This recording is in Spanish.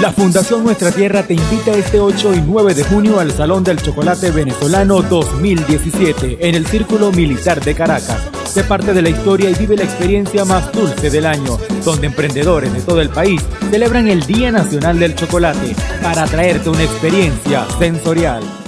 La Fundación Nuestra Tierra te invita este 8 y 9 de junio al Salón del Chocolate Venezolano 2017 en el Círculo Militar de Caracas. Sé parte de la historia y vive la experiencia más dulce del año, donde emprendedores de todo el país celebran el Día Nacional del Chocolate para traerte una experiencia sensorial.